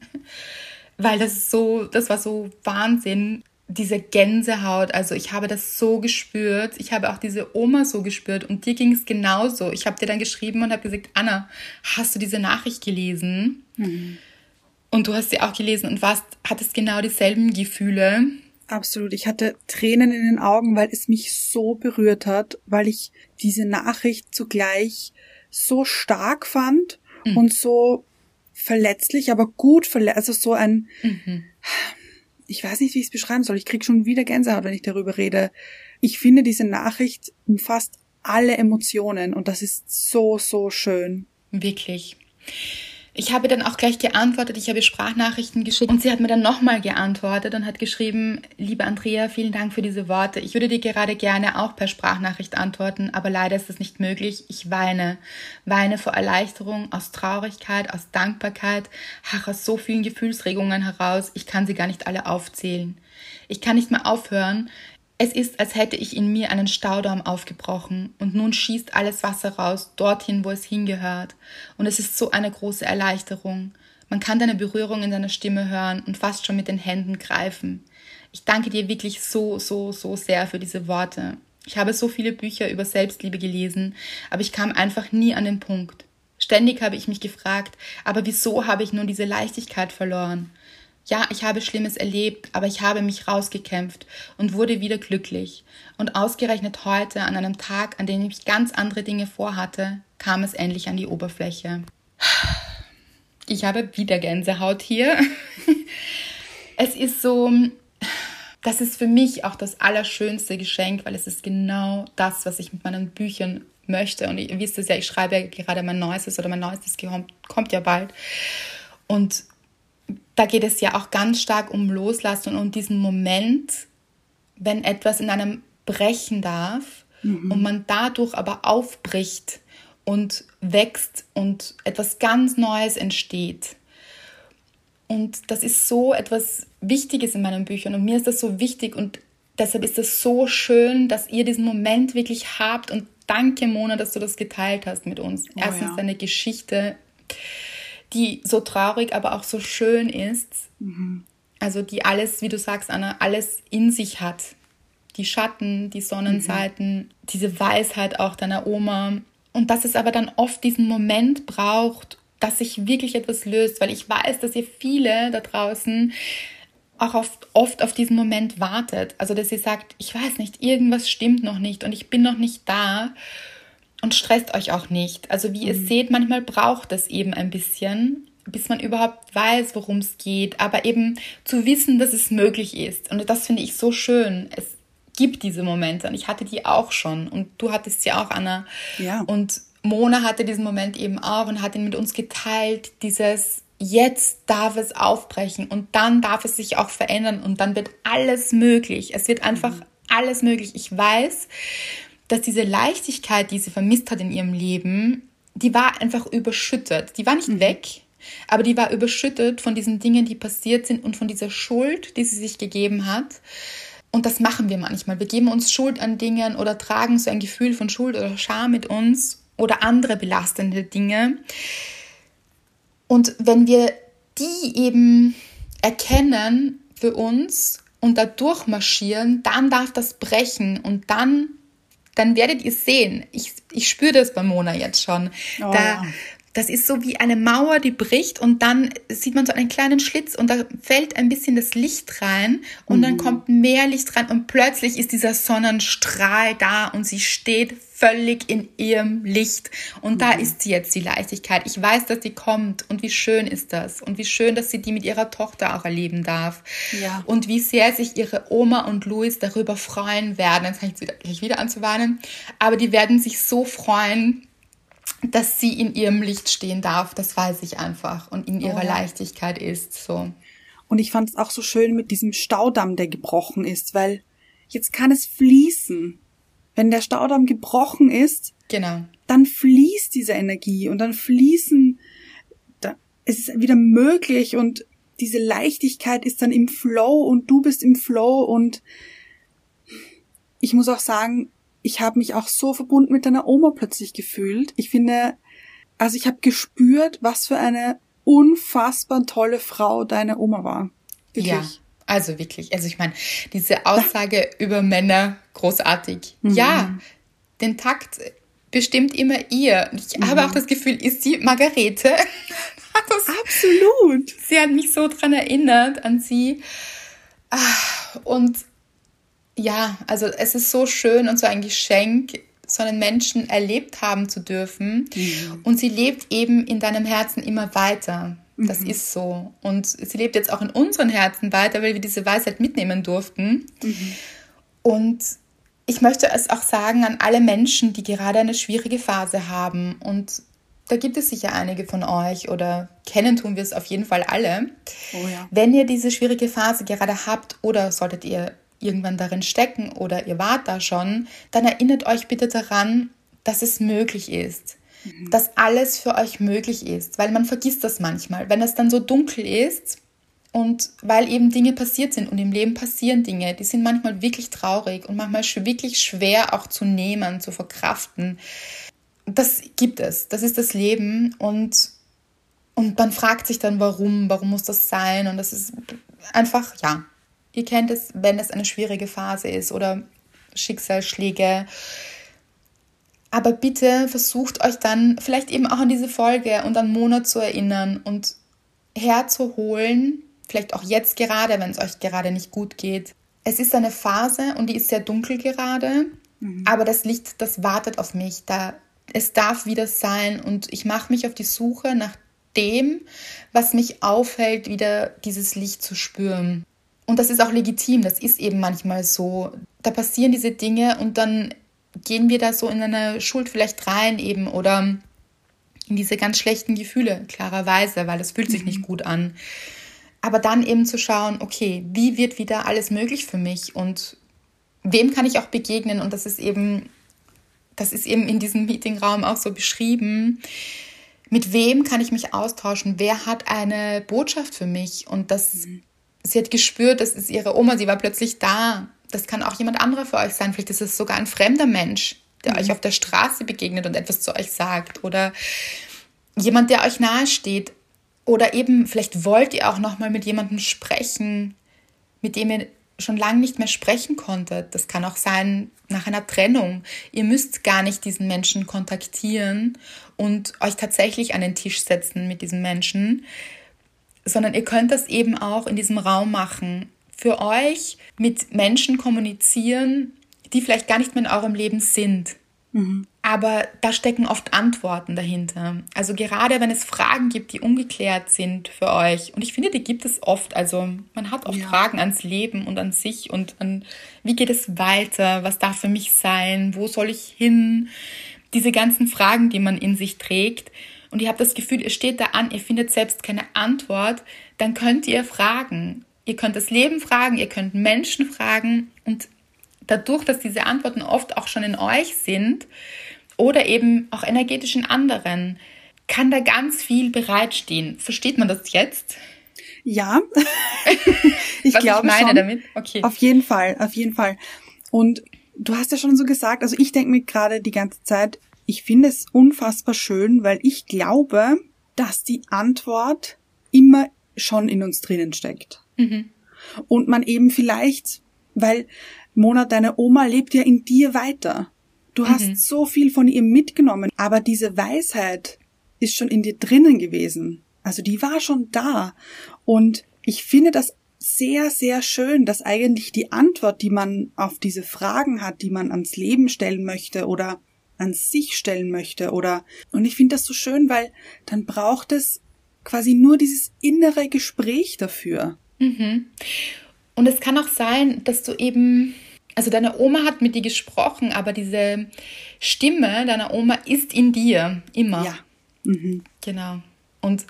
weil das so, das war so Wahnsinn diese Gänsehaut, also ich habe das so gespürt. Ich habe auch diese Oma so gespürt und dir ging es genauso. Ich habe dir dann geschrieben und habe gesagt, Anna, hast du diese Nachricht gelesen? Mhm. Und du hast sie auch gelesen und warst, hattest genau dieselben Gefühle. Absolut. Ich hatte Tränen in den Augen, weil es mich so berührt hat, weil ich diese Nachricht zugleich so stark fand mhm. und so verletzlich, aber gut verletzlich, also so ein, mhm ich weiß nicht, wie ich es beschreiben soll. Ich krieg schon wieder Gänsehaut, wenn ich darüber rede. Ich finde, diese Nachricht umfasst alle Emotionen und das ist so, so schön. Wirklich. Ich habe dann auch gleich geantwortet, ich habe Sprachnachrichten geschickt und sie hat mir dann nochmal geantwortet und hat geschrieben, liebe Andrea, vielen Dank für diese Worte. Ich würde dir gerade gerne auch per Sprachnachricht antworten, aber leider ist das nicht möglich. Ich weine. Weine vor Erleichterung, aus Traurigkeit, aus Dankbarkeit, ach, aus so vielen Gefühlsregungen heraus. Ich kann sie gar nicht alle aufzählen. Ich kann nicht mehr aufhören. Es ist, als hätte ich in mir einen Staudamm aufgebrochen und nun schießt alles Wasser raus, dorthin, wo es hingehört. Und es ist so eine große Erleichterung. Man kann deine Berührung in deiner Stimme hören und fast schon mit den Händen greifen. Ich danke dir wirklich so, so, so sehr für diese Worte. Ich habe so viele Bücher über Selbstliebe gelesen, aber ich kam einfach nie an den Punkt. Ständig habe ich mich gefragt, aber wieso habe ich nun diese Leichtigkeit verloren? Ja, ich habe Schlimmes erlebt, aber ich habe mich rausgekämpft und wurde wieder glücklich. Und ausgerechnet heute, an einem Tag, an dem ich ganz andere Dinge vorhatte, kam es endlich an die Oberfläche. Ich habe wieder Gänsehaut hier. Es ist so, das ist für mich auch das allerschönste Geschenk, weil es ist genau das, was ich mit meinen Büchern möchte. Und ihr wisst es ja, ich schreibe ja gerade mein neuestes oder mein neuestes kommt, ja bald. Und da geht es ja auch ganz stark um Loslassen und um diesen Moment, wenn etwas in einem brechen darf mhm. und man dadurch aber aufbricht und wächst und etwas ganz Neues entsteht. Und das ist so etwas Wichtiges in meinen Büchern und mir ist das so wichtig und deshalb ist es so schön, dass ihr diesen Moment wirklich habt und danke Mona, dass du das geteilt hast mit uns. Oh, Erstens ja. deine Geschichte die so traurig, aber auch so schön ist. Mhm. Also die alles, wie du sagst, Anna, alles in sich hat. Die Schatten, die Sonnenseiten, mhm. diese Weisheit auch deiner Oma. Und dass es aber dann oft diesen Moment braucht, dass sich wirklich etwas löst, weil ich weiß, dass ihr viele da draußen auch oft, oft auf diesen Moment wartet. Also dass ihr sagt, ich weiß nicht, irgendwas stimmt noch nicht und ich bin noch nicht da und stresst euch auch nicht. Also wie mhm. ihr seht, manchmal braucht es eben ein bisschen, bis man überhaupt weiß, worum es geht, aber eben zu wissen, dass es möglich ist. Und das finde ich so schön. Es gibt diese Momente und ich hatte die auch schon und du hattest sie auch, Anna. Ja. Und Mona hatte diesen Moment eben auch und hat ihn mit uns geteilt, dieses jetzt darf es aufbrechen und dann darf es sich auch verändern und dann wird alles möglich. Es wird einfach mhm. alles möglich. Ich weiß, dass diese Leichtigkeit, die sie vermisst hat in ihrem Leben, die war einfach überschüttet. Die war nicht mhm. weg, aber die war überschüttet von diesen Dingen, die passiert sind und von dieser Schuld, die sie sich gegeben hat. Und das machen wir manchmal. Wir geben uns Schuld an Dingen oder tragen so ein Gefühl von Schuld oder Scham mit uns oder andere belastende Dinge. Und wenn wir die eben erkennen für uns und da durchmarschieren, dann darf das brechen und dann dann werdet ihr sehen. Ich, ich spüre das bei Mona jetzt schon. Oh, da, ja. Das ist so wie eine Mauer, die bricht und dann sieht man so einen kleinen Schlitz und da fällt ein bisschen das Licht rein und mhm. dann kommt mehr Licht rein und plötzlich ist dieser Sonnenstrahl da und sie steht völlig in ihrem Licht. Und mhm. da ist sie jetzt, die Leichtigkeit. Ich weiß, dass sie kommt und wie schön ist das und wie schön, dass sie die mit ihrer Tochter auch erleben darf. Ja. Und wie sehr sich ihre Oma und Louis darüber freuen werden. Jetzt fange ich wieder an zu weinen. Aber die werden sich so freuen, dass sie in ihrem Licht stehen darf, das weiß ich einfach und in ihrer oh. Leichtigkeit ist so. Und ich fand es auch so schön mit diesem Staudamm, der gebrochen ist, weil jetzt kann es fließen. Wenn der Staudamm gebrochen ist, Genau. dann fließt diese Energie und dann fließen, da, es ist wieder möglich und diese Leichtigkeit ist dann im Flow und du bist im Flow und ich muss auch sagen, ich habe mich auch so verbunden mit deiner Oma plötzlich gefühlt. Ich finde, also ich habe gespürt, was für eine unfassbar tolle Frau deine Oma war. Wirklich. Ja, also wirklich. Also ich meine, diese Aussage über Männer, großartig. Mhm. Ja, den Takt bestimmt immer ihr. Ich habe Mhm. auch das Gefühl, ist sie Margarete? das, Absolut. sie hat mich so dran erinnert an sie. Ah, Und ja, also es ist so schön und so ein Geschenk, so einen Menschen erlebt haben zu dürfen. Und sie lebt eben in deinem Herzen immer weiter. Das ist so. Und sie lebt jetzt auch in unseren Herzen weiter, weil wir diese Weisheit mitnehmen durften. Und ich möchte es auch sagen an alle Menschen, die gerade eine schwierige Phase haben. Und da gibt es sicher einige von euch oder kennen tun wir es auf jeden Fall alle. Oh ja. Wenn ihr diese schwierige Phase gerade habt oder solltet ihr irgendwann darin stecken oder ihr wart da schon, dann erinnert euch bitte daran, dass es möglich ist. Dass alles für euch möglich ist, weil man vergisst das manchmal. Wenn es dann so dunkel ist und weil eben Dinge passiert sind und im Leben passieren Dinge, die sind manchmal wirklich traurig und manchmal wirklich schwer auch zu nehmen, zu verkraften. Das gibt es, das ist das Leben und und man fragt sich dann, warum, warum muss das sein? Und das ist einfach, ja, ihr kennt es, wenn es eine schwierige Phase ist oder Schicksalsschläge. Aber bitte versucht euch dann vielleicht eben auch an diese Folge und an Monat zu erinnern und herzuholen, vielleicht auch jetzt gerade, wenn es euch gerade nicht gut geht. Es ist eine Phase und die ist sehr dunkel gerade, aber das Licht, das wartet auf mich. Da, es darf wieder sein und ich mache mich auf die Suche nach dem, was mich aufhält, wieder dieses Licht zu spüren. Und das ist auch legitim, das ist eben manchmal so. Da passieren diese Dinge und dann gehen wir da so in eine Schuld vielleicht rein eben oder in diese ganz schlechten Gefühle, klarerweise, weil es fühlt sich nicht gut an. Aber dann eben zu schauen, okay, wie wird wieder alles möglich für mich und wem kann ich auch begegnen? Und das ist eben, das ist eben in diesem Meetingraum auch so beschrieben. Mit wem kann ich mich austauschen? Wer hat eine Botschaft für mich? Und das, sie hat gespürt, das ist ihre Oma, sie war plötzlich da. Das kann auch jemand anderer für euch sein. Vielleicht ist es sogar ein fremder Mensch, der euch auf der Straße begegnet und etwas zu euch sagt. Oder jemand, der euch nahe steht. Oder eben, vielleicht wollt ihr auch nochmal mit jemandem sprechen, mit dem ihr schon lange nicht mehr sprechen konntet. Das kann auch sein nach einer Trennung. Ihr müsst gar nicht diesen Menschen kontaktieren und euch tatsächlich an den Tisch setzen mit diesem Menschen, sondern ihr könnt das eben auch in diesem Raum machen. Für euch mit Menschen kommunizieren, die vielleicht gar nicht mehr in eurem Leben sind. Aber da stecken oft Antworten dahinter. Also gerade wenn es Fragen gibt, die ungeklärt sind für euch. Und ich finde, die gibt es oft. Also man hat oft Ja. Fragen ans Leben und an sich und an, wie geht es weiter? Was darf für mich sein? Wo soll ich hin? Diese ganzen Fragen, die man in sich trägt. Und ihr habt das Gefühl, ihr steht da an, ihr findet selbst keine Antwort. Dann könnt ihr fragen. Ihr könnt das Leben fragen, ihr könnt Menschen fragen und dadurch, dass diese Antworten oft auch schon in euch sind oder eben auch energetisch in anderen, kann da ganz viel bereitstehen. Versteht man das jetzt? Ja, ich Was glaube ich meine schon. damit? Okay. Auf jeden Fall, auf jeden Fall. Und du hast ja schon so gesagt, also ich denke mir gerade die ganze Zeit, ich finde es unfassbar schön, weil ich glaube, dass die Antwort immer schon in uns drinnen steckt. Und man eben vielleicht, weil Mona, deine Oma lebt ja in dir weiter. Du hast so viel von ihr mitgenommen, aber diese Weisheit ist schon in dir drinnen gewesen. Also die war schon da. Und ich finde das sehr, sehr schön, dass eigentlich die Antwort, die man auf diese Fragen hat, die man ans Leben stellen möchte oder an sich stellen möchte oder, und ich finde das so schön, weil dann braucht es quasi nur dieses innere Gespräch dafür. Und es kann auch sein, dass du eben, also deine Oma hat mit dir gesprochen, aber diese Stimme deiner Oma ist in dir immer. Ja. Genau. Und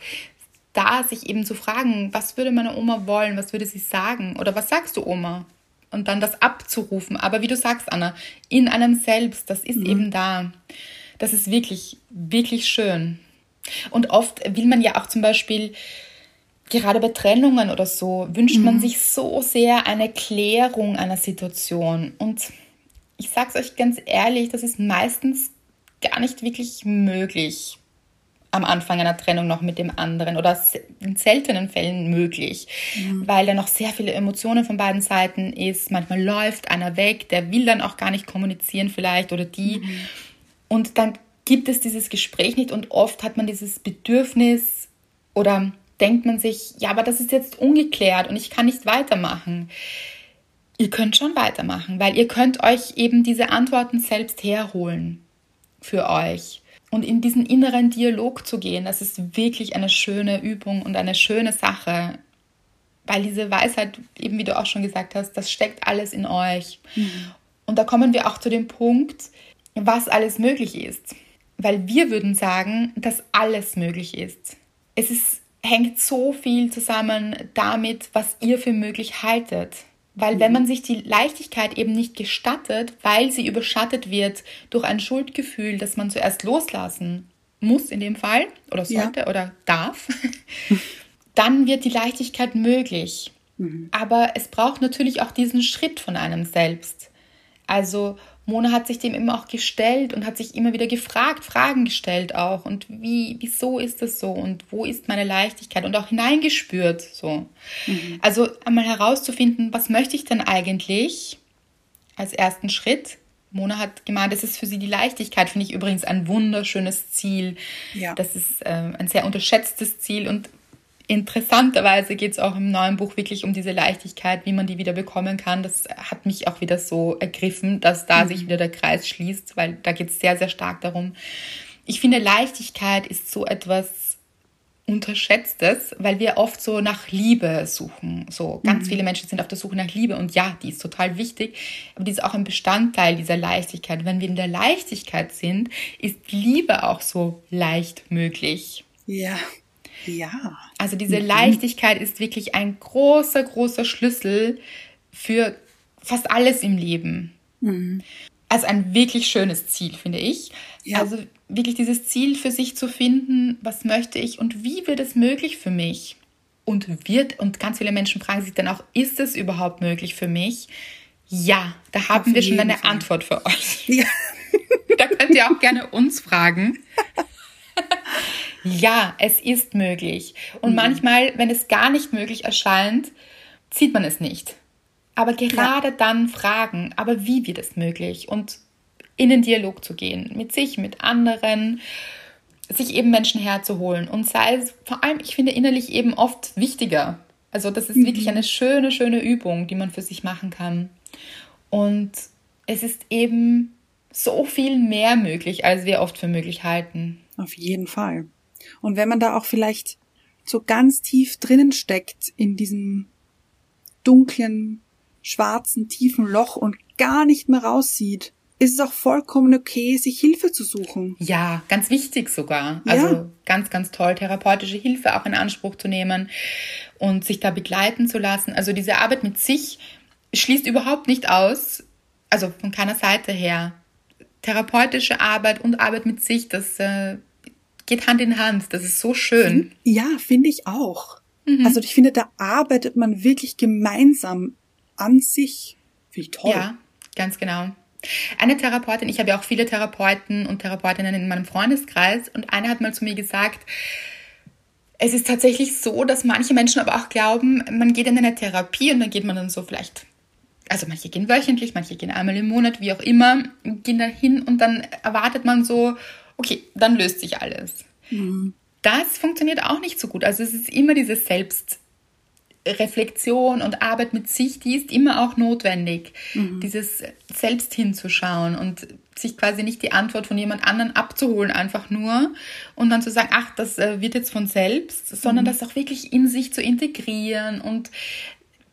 da sich eben zu fragen, was würde meine Oma wollen, was würde sie sagen oder was sagst du Oma? Und dann das abzurufen. Aber wie du sagst, Anna, in einem selbst, das ist mhm. eben da. Das ist wirklich, wirklich schön. Und oft will man ja auch zum Beispiel, gerade bei Trennungen oder so, wünscht mhm. man sich so sehr eine Klärung einer Situation. Und ich sage es euch ganz ehrlich, das ist meistens gar nicht wirklich möglich am Anfang einer Trennung noch mit dem anderen oder in seltenen Fällen möglich, mhm. weil da noch sehr viele Emotionen von beiden Seiten ist. Manchmal läuft einer weg, der will dann auch gar nicht kommunizieren vielleicht oder die. Mhm. Und dann gibt es dieses Gespräch nicht und oft hat man dieses Bedürfnis oder denkt man sich, ja, aber das ist jetzt ungeklärt und ich kann nicht weitermachen. Ihr könnt schon weitermachen, weil ihr könnt euch eben diese Antworten selbst herholen für euch und in diesen inneren Dialog zu gehen, das ist wirklich eine schöne Übung und eine schöne Sache, weil diese Weisheit, eben wie du auch schon gesagt hast, das steckt alles in euch. Mhm. Und da kommen wir auch zu dem Punkt, was alles möglich ist. Weil wir würden sagen, dass alles möglich ist. Es ist, hängt so viel zusammen damit, was ihr für möglich haltet. Weil wenn man sich die Leichtigkeit eben nicht gestattet, weil sie überschattet wird durch ein Schuldgefühl, das man zuerst loslassen muss in dem Fall oder sollte ja. oder darf, dann wird die Leichtigkeit möglich. Mhm. Aber es braucht natürlich auch diesen Schritt von einem selbst. Also Mona hat sich dem immer auch gestellt und hat sich immer wieder gefragt, Fragen gestellt auch. Und wie, wieso ist das so? Und wo ist meine Leichtigkeit? Und auch hineingespürt, so. Mhm. Also einmal herauszufinden, was möchte ich denn eigentlich als ersten Schritt? Mona hat gemeint, das ist für sie die Leichtigkeit, finde ich übrigens ein wunderschönes Ziel. Ja. Das ist äh, ein sehr unterschätztes Ziel und interessanterweise geht es auch im neuen Buch wirklich um diese Leichtigkeit, wie man die wieder bekommen kann. Das hat mich auch wieder so ergriffen, dass da mhm. sich wieder der Kreis schließt, weil da geht es sehr, sehr stark darum. Ich finde, Leichtigkeit ist so etwas Unterschätztes, weil wir oft so nach Liebe suchen. So ganz mhm. viele Menschen sind auf der Suche nach Liebe und ja, die ist total wichtig, aber die ist auch ein Bestandteil dieser Leichtigkeit. Wenn wir in der Leichtigkeit sind, ist Liebe auch so leicht möglich. Ja. Ja. Also diese mhm. Leichtigkeit ist wirklich ein großer, großer Schlüssel für fast alles im Leben. Mhm. Also ein wirklich schönes Ziel, finde ich. Ja. Also wirklich dieses Ziel für sich zu finden, was möchte ich und wie wird es möglich für mich? Und wird, und ganz viele Menschen fragen sich dann auch, ist es überhaupt möglich für mich? Ja, da haben Auf wir schon eine Fall. Antwort für euch. Ja. da könnt ihr auch gerne uns fragen. Ja, es ist möglich. Und mhm. manchmal, wenn es gar nicht möglich erscheint, zieht man es nicht. Aber gerade ja. dann fragen, aber wie wird es möglich? Und in den Dialog zu gehen, mit sich, mit anderen, sich eben Menschen herzuholen. Und sei es vor allem, ich finde innerlich eben oft wichtiger. Also das ist mhm. wirklich eine schöne, schöne Übung, die man für sich machen kann. Und es ist eben so viel mehr möglich, als wir oft für möglich halten. Auf jeden Fall. Und wenn man da auch vielleicht so ganz tief drinnen steckt in diesem dunklen, schwarzen, tiefen Loch und gar nicht mehr raussieht, ist es auch vollkommen okay, sich Hilfe zu suchen. Ja, ganz wichtig sogar. Also ja. ganz, ganz toll, therapeutische Hilfe auch in Anspruch zu nehmen und sich da begleiten zu lassen. Also diese Arbeit mit sich schließt überhaupt nicht aus, also von keiner Seite her. Therapeutische Arbeit und Arbeit mit sich, das äh, geht Hand in Hand. Das ist so schön. Ja, finde ich auch. Mhm. Also ich finde, da arbeitet man wirklich gemeinsam an sich. Finde ich toll. Ja, ganz genau. Eine Therapeutin, ich habe ja auch viele Therapeuten und Therapeutinnen in meinem Freundeskreis und eine hat mal zu mir gesagt, es ist tatsächlich so, dass manche Menschen aber auch glauben, man geht in eine Therapie und dann geht man dann so vielleicht, also manche gehen wöchentlich, manche gehen einmal im Monat, wie auch immer, gehen da hin und dann erwartet man so, okay, dann löst sich alles. Mhm. Das funktioniert auch nicht so gut. Also es ist immer diese Selbstreflexion und Arbeit mit sich, die ist immer auch notwendig. Mhm. Dieses selbst hinzuschauen und sich quasi nicht die Antwort von jemand anderen abzuholen, einfach nur und dann zu sagen, ach, das äh, wird jetzt von selbst, sondern mhm. das auch wirklich in sich zu integrieren und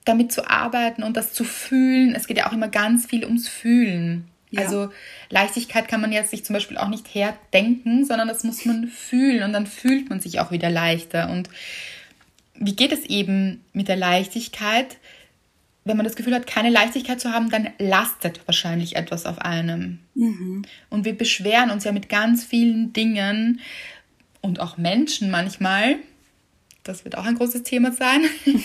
damit zu arbeiten und das zu fühlen. Es geht ja auch immer ganz viel ums Fühlen. Ja. Also Leichtigkeit kann man jetzt sich zum Beispiel auch nicht herdenken, sondern das muss man fühlen und dann fühlt man sich auch wieder leichter. Und wie geht es eben mit der Leichtigkeit? wenn man das Gefühl hat, keine Leichtigkeit zu haben, dann lastet wahrscheinlich etwas auf einem. Mhm. Und wir beschweren uns ja mit ganz vielen Dingen und auch Menschen manchmal. Das wird auch ein großes Thema sein.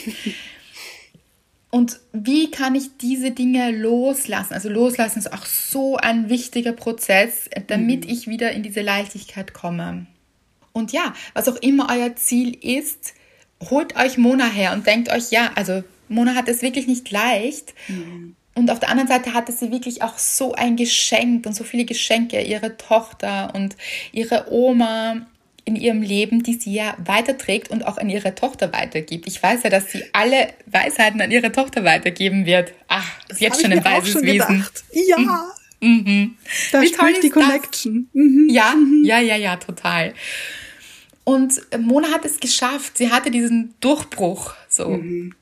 und wie kann ich diese Dinge loslassen? Also loslassen ist auch so ein wichtiger Prozess, damit mhm. ich wieder in diese Leichtigkeit komme. Und ja, was auch immer euer Ziel ist, holt euch Mona her und denkt euch, ja, also Mona hat es wirklich nicht leicht. Mhm. Und auf der anderen Seite hatte sie wirklich auch so ein Geschenk und so viele Geschenke, ihre Tochter und ihre Oma in ihrem Leben, die sie ja weiterträgt und auch an ihre Tochter weitergibt. Ich weiß ja, dass sie alle Weisheiten an ihre Tochter weitergeben wird. Ach, das ist jetzt schon ein weises schon Wesen. Gedacht. Ja. Mhm. mhm. Da Wie spricht die Connection. Mhm. Ja, mhm. ja, ja, ja, total. Und Mona hat es geschafft. Sie hatte diesen Durchbruch, so. Mhm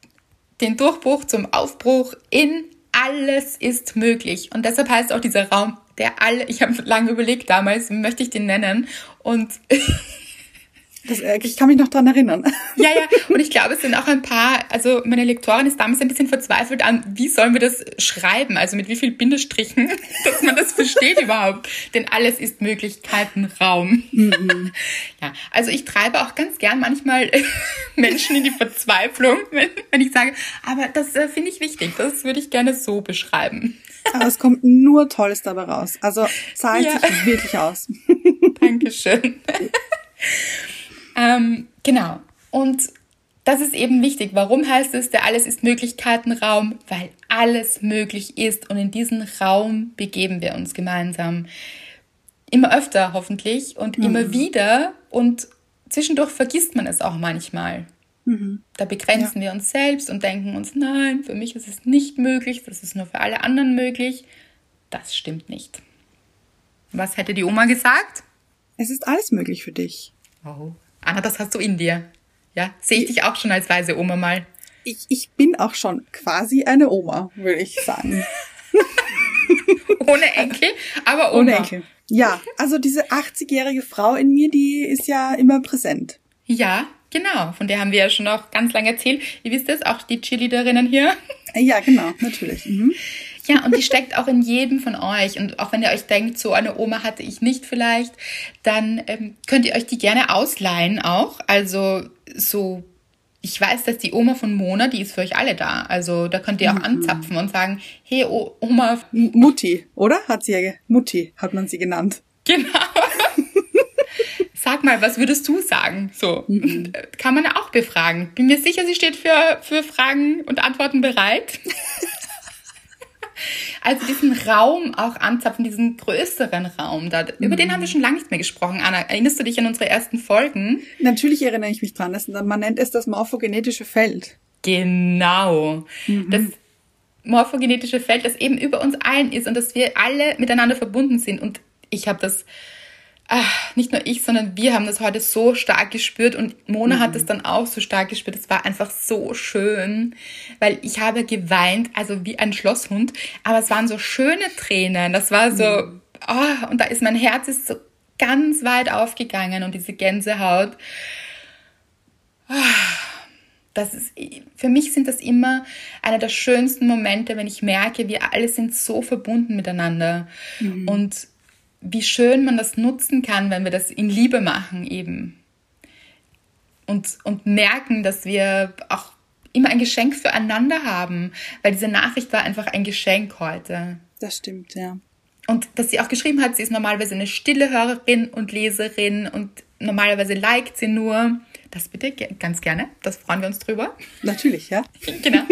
den Durchbruch zum Aufbruch in alles ist möglich. Und deshalb heißt auch dieser Raum, der alle, ich habe lange überlegt damals, möchte ich den nennen. Und Das, äh, ich kann mich noch dran erinnern. Ja, ja. Und ich glaube, es sind auch ein paar, also meine Lektorin ist damals ein bisschen verzweifelt an, wie sollen wir das schreiben? Also mit wie viel Bindestrichen, dass man das versteht überhaupt. Denn alles ist Möglichkeitenraum. Mhm. Ja, also ich treibe auch ganz gern manchmal Menschen in die Verzweiflung, wenn, wenn ich sage, aber das äh, finde ich wichtig. Das würde ich gerne so beschreiben. Aber es kommt nur Tolles dabei raus. Also zahlt ja. sich wirklich aus. Dankeschön. Ähm, genau. Und das ist eben wichtig. Warum heißt es, der Alles ist Möglichkeitenraum? Weil alles möglich ist und in diesen Raum begeben wir uns gemeinsam. Immer öfter hoffentlich und mhm. immer wieder und zwischendurch vergisst man es auch manchmal. Mhm. Da begrenzen ja. wir uns selbst und denken uns, nein, für mich ist es nicht möglich, das ist nur für alle anderen möglich. Das stimmt nicht. Was hätte die Oma gesagt? Es ist alles möglich für dich. Oh, Anna, das hast du in dir. Ja, sehe ich dich auch schon als weise Oma mal. Ich, ich bin auch schon quasi eine Oma, würde ich sagen. Ohne Enkel, aber Oma. Ohne Enkel. Ja, also diese 80-jährige Frau in mir, die ist ja immer präsent. Ja, genau. Von der haben wir ja schon auch ganz lange erzählt. Ihr wisst es, auch die Cheerleaderinnen hier. Ja, genau, natürlich. Mhm. Ja, und die steckt auch in jedem von euch. Und auch wenn ihr euch denkt, so eine Oma hatte ich nicht vielleicht, dann ähm, könnt ihr euch die gerne ausleihen auch. Also so, ich weiß, dass die Oma von Mona, die ist für euch alle da. Also da könnt ihr auch mhm. anzapfen und sagen, hey Oma. Mutti, oder? Hat sie ja, Mutti hat man sie genannt. Genau. Sag mal, was würdest du sagen? So, mhm. kann man auch befragen. Bin mir sicher, sie steht für, für Fragen und Antworten bereit. Also diesen Raum auch anzapfen, diesen größeren Raum da. Über den haben wir schon lange nicht mehr gesprochen. Anna, erinnerst du dich an unsere ersten Folgen? Natürlich erinnere ich mich dran. Das, man nennt es das morphogenetische Feld. Genau. Mhm. Das morphogenetische Feld, das eben über uns allen ist und dass wir alle miteinander verbunden sind. Und ich habe das ach, nicht nur ich, sondern wir haben das heute so stark gespürt und Mona mhm. hat es dann auch so stark gespürt. Es war einfach so schön, weil ich habe geweint, also wie ein Schlosshund, aber es waren so schöne Tränen. Das war so, mhm. oh, und da ist mein Herz ist so ganz weit aufgegangen und diese Gänsehaut. Oh, das ist, für mich sind das immer einer der schönsten Momente, wenn ich merke, wir alle sind so verbunden miteinander. Mhm. Und wie schön man das nutzen kann, wenn wir das in Liebe machen eben. Und, und merken, dass wir auch immer ein Geschenk füreinander haben, weil diese Nachricht war einfach ein Geschenk heute. Das stimmt, ja. Und dass sie auch geschrieben hat, sie ist normalerweise eine stille Hörerin und Leserin und normalerweise liked sie nur. Das bitte ganz gerne, das freuen wir uns drüber. Natürlich, ja. genau.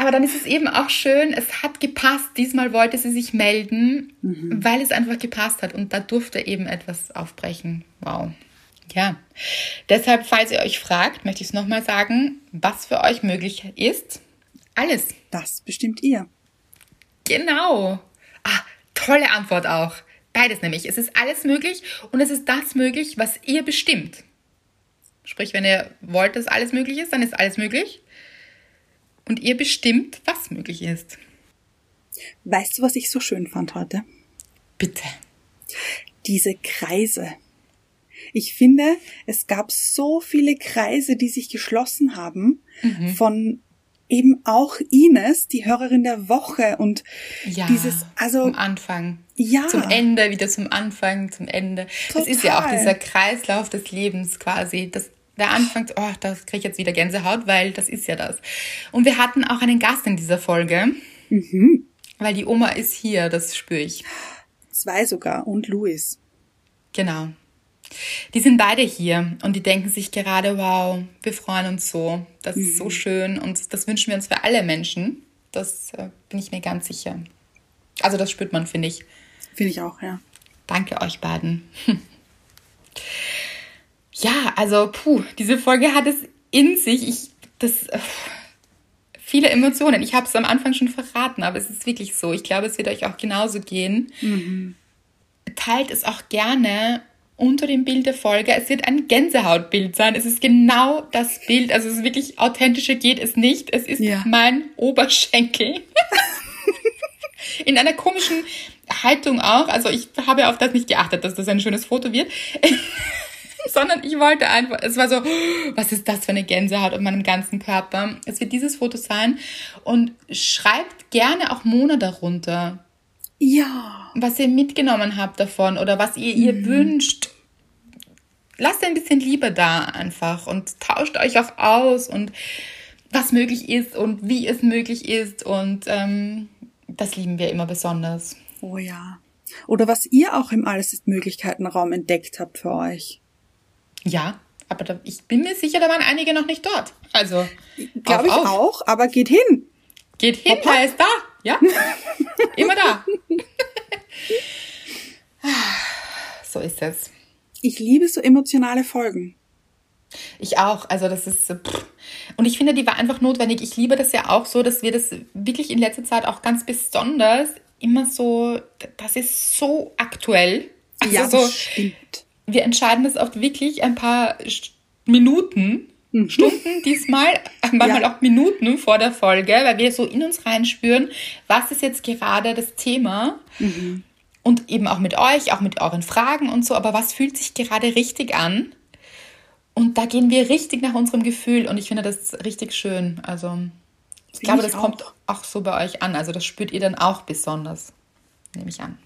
Aber dann ist es eben auch schön, es hat gepasst. Diesmal wollte sie sich melden, mhm. weil es einfach gepasst hat. Und da durfte eben etwas aufbrechen. Wow. Ja. Deshalb, falls ihr euch fragt, möchte ich es nochmal sagen, was für euch möglich ist. Alles. Das bestimmt ihr. Genau. Ah, tolle Antwort auch. Beides nämlich. Es ist alles möglich und es ist das möglich, was ihr bestimmt. Sprich, wenn ihr wollt, dass alles möglich ist, dann ist alles möglich und ihr bestimmt, was möglich ist. Weißt du, was ich so schön fand heute? Bitte. Diese Kreise. Ich finde, es gab so viele Kreise, die sich geschlossen haben mhm. von eben auch Ines, die Hörerin der Woche und Ja, dieses, also zum Anfang. Ja. Zum Ende, wieder zum Anfang, zum Ende. Das ist ja auch Total. dieser Kreislauf des Lebens quasi. Das, der Anfang, oh, da kriege ich jetzt wieder Gänsehaut, weil das ist ja das. Und wir hatten auch einen Gast in dieser Folge, Mhm. weil die Oma ist hier, das spüre ich. zwei sogar und Luis. Genau. Die sind beide hier und die denken sich gerade, wow, wir freuen uns so. Das ist so schön und das wünschen wir uns für alle Menschen. Das äh, bin ich mir ganz sicher. Also das spürt man, finde ich. Finde ich auch, ja. Danke euch beiden. Ja, also puh, diese Folge hat es in sich. Ich, das, äh, viele Emotionen. Ich habe es am Anfang schon verraten, aber es ist wirklich so. Ich glaube, es wird euch auch genauso gehen. Teilt es auch gerne unter dem Bild der Folge. Es wird ein Gänsehautbild sein. Es ist genau das Bild. Also es ist wirklich authentischer geht es nicht. Es ist Ja. mein Oberschenkel. In einer komischen Haltung auch. Also ich habe auf das nicht geachtet, dass das ein schönes Foto wird. Sondern ich wollte einfach, es war so, was ist das für eine Gänsehaut auf meinem ganzen Körper? Es wird dieses Foto sein und schreibt gerne auch Mona darunter, Ja. was ihr mitgenommen habt davon oder was ihr ihr wünscht. Lasst ein bisschen Liebe da einfach und tauscht euch auch aus und was möglich ist und wie es möglich ist und ähm, das lieben wir immer besonders. Oh ja. Oder was ihr auch im Alles ist Möglichkeitenraum entdeckt habt für euch. Ja, aber da, ich bin mir sicher, da waren einige noch nicht dort. Also, Glaube ich auf, auch, aber geht hin. Geht hin, er ist da. Ja, immer da. so ist es. Ich liebe so emotionale Folgen. Ich auch. Also das ist so, pff. und ich finde, die war einfach notwendig. Ich liebe das ja auch so, dass wir das wirklich in letzter Zeit auch ganz besonders immer so, das ist so aktuell. Also ja, so, das stimmt. Wir entscheiden das oft wirklich ein paar Minuten, Stunden diesmal, manchmal Ja. auch Minuten vor der Folge, weil wir so in uns reinspüren, was ist jetzt gerade das Thema und eben auch mit euch, auch mit euren Fragen und so, aber was fühlt sich gerade richtig an? Und da gehen wir richtig nach unserem Gefühl und ich finde das richtig schön. Also ich glaube, ich das kommt auch. auch so bei euch an. Also das spürt ihr dann auch besonders, nehme ich an.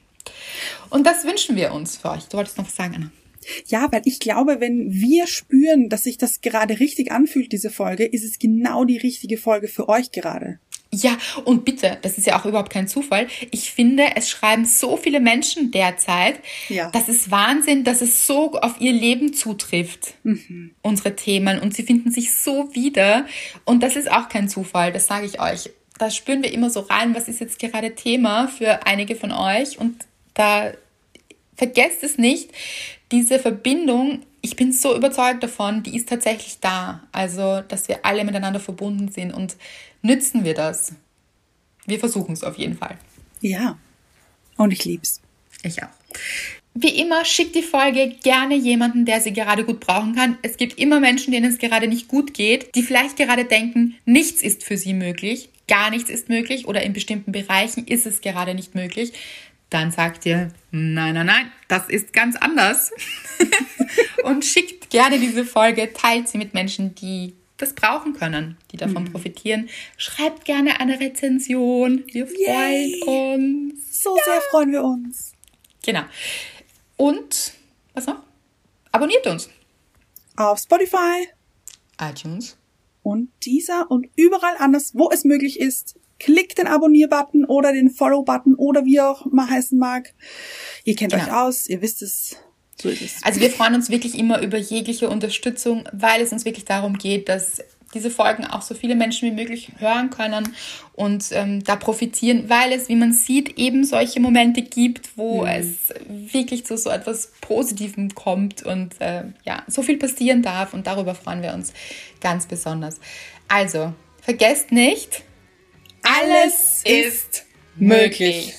Und das wünschen wir uns für euch. Du wolltest noch was sagen, Anna. Ja, weil ich glaube, wenn wir spüren, dass sich das gerade richtig anfühlt, diese Folge, ist es genau die richtige Folge für euch gerade. Ja, und bitte, das ist ja auch überhaupt kein Zufall. Ich finde, es schreiben so viele Menschen derzeit. Ja. Das ist Wahnsinn, dass es so auf ihr Leben zutrifft, unsere Themen. Und sie finden sich so wieder. Und das ist auch kein Zufall, das sage ich euch. Da spüren wir immer so rein, was ist jetzt gerade Thema für einige von euch. Und da vergesst es nicht, diese Verbindung, ich bin so überzeugt davon, die ist tatsächlich da. Also, dass wir alle miteinander verbunden sind und nützen wir das. Wir versuchen es auf jeden Fall. Ja. Und ich lieb's. Ich auch. Wie immer, schickt die Folge gerne jemanden, der sie gerade gut brauchen kann. Es gibt immer Menschen, denen es gerade nicht gut geht, die vielleicht gerade denken, nichts ist für sie möglich, gar nichts ist möglich oder in bestimmten Bereichen ist es gerade nicht möglich. Dann sagt ihr, nein, nein, nein, das ist ganz anders. Und schickt gerne diese Folge, teilt sie mit Menschen, die das brauchen können, die davon profitieren. Schreibt gerne eine Rezension. Wir Yay. freuen uns. So sehr freuen wir uns. Genau. Und, was noch? Abonniert uns. Auf Spotify iTunes. und dieser und überall anders, wo es möglich ist. Klickt den Abonnier-Button oder den Follow-Button oder wie auch mal heißen mag. Ihr kennt Genau. euch aus, ihr wisst es. So ist es. Also wir freuen uns wirklich immer über jegliche Unterstützung, weil es uns wirklich darum geht, dass diese Folgen auch so viele Menschen wie möglich hören können und ähm, da profitieren, weil es, wie man sieht, eben solche Momente gibt, wo es wirklich zu so etwas Positivem kommt und äh, ja, so viel passieren darf und darüber freuen wir uns ganz besonders. Also, vergesst nicht, alles ist möglich.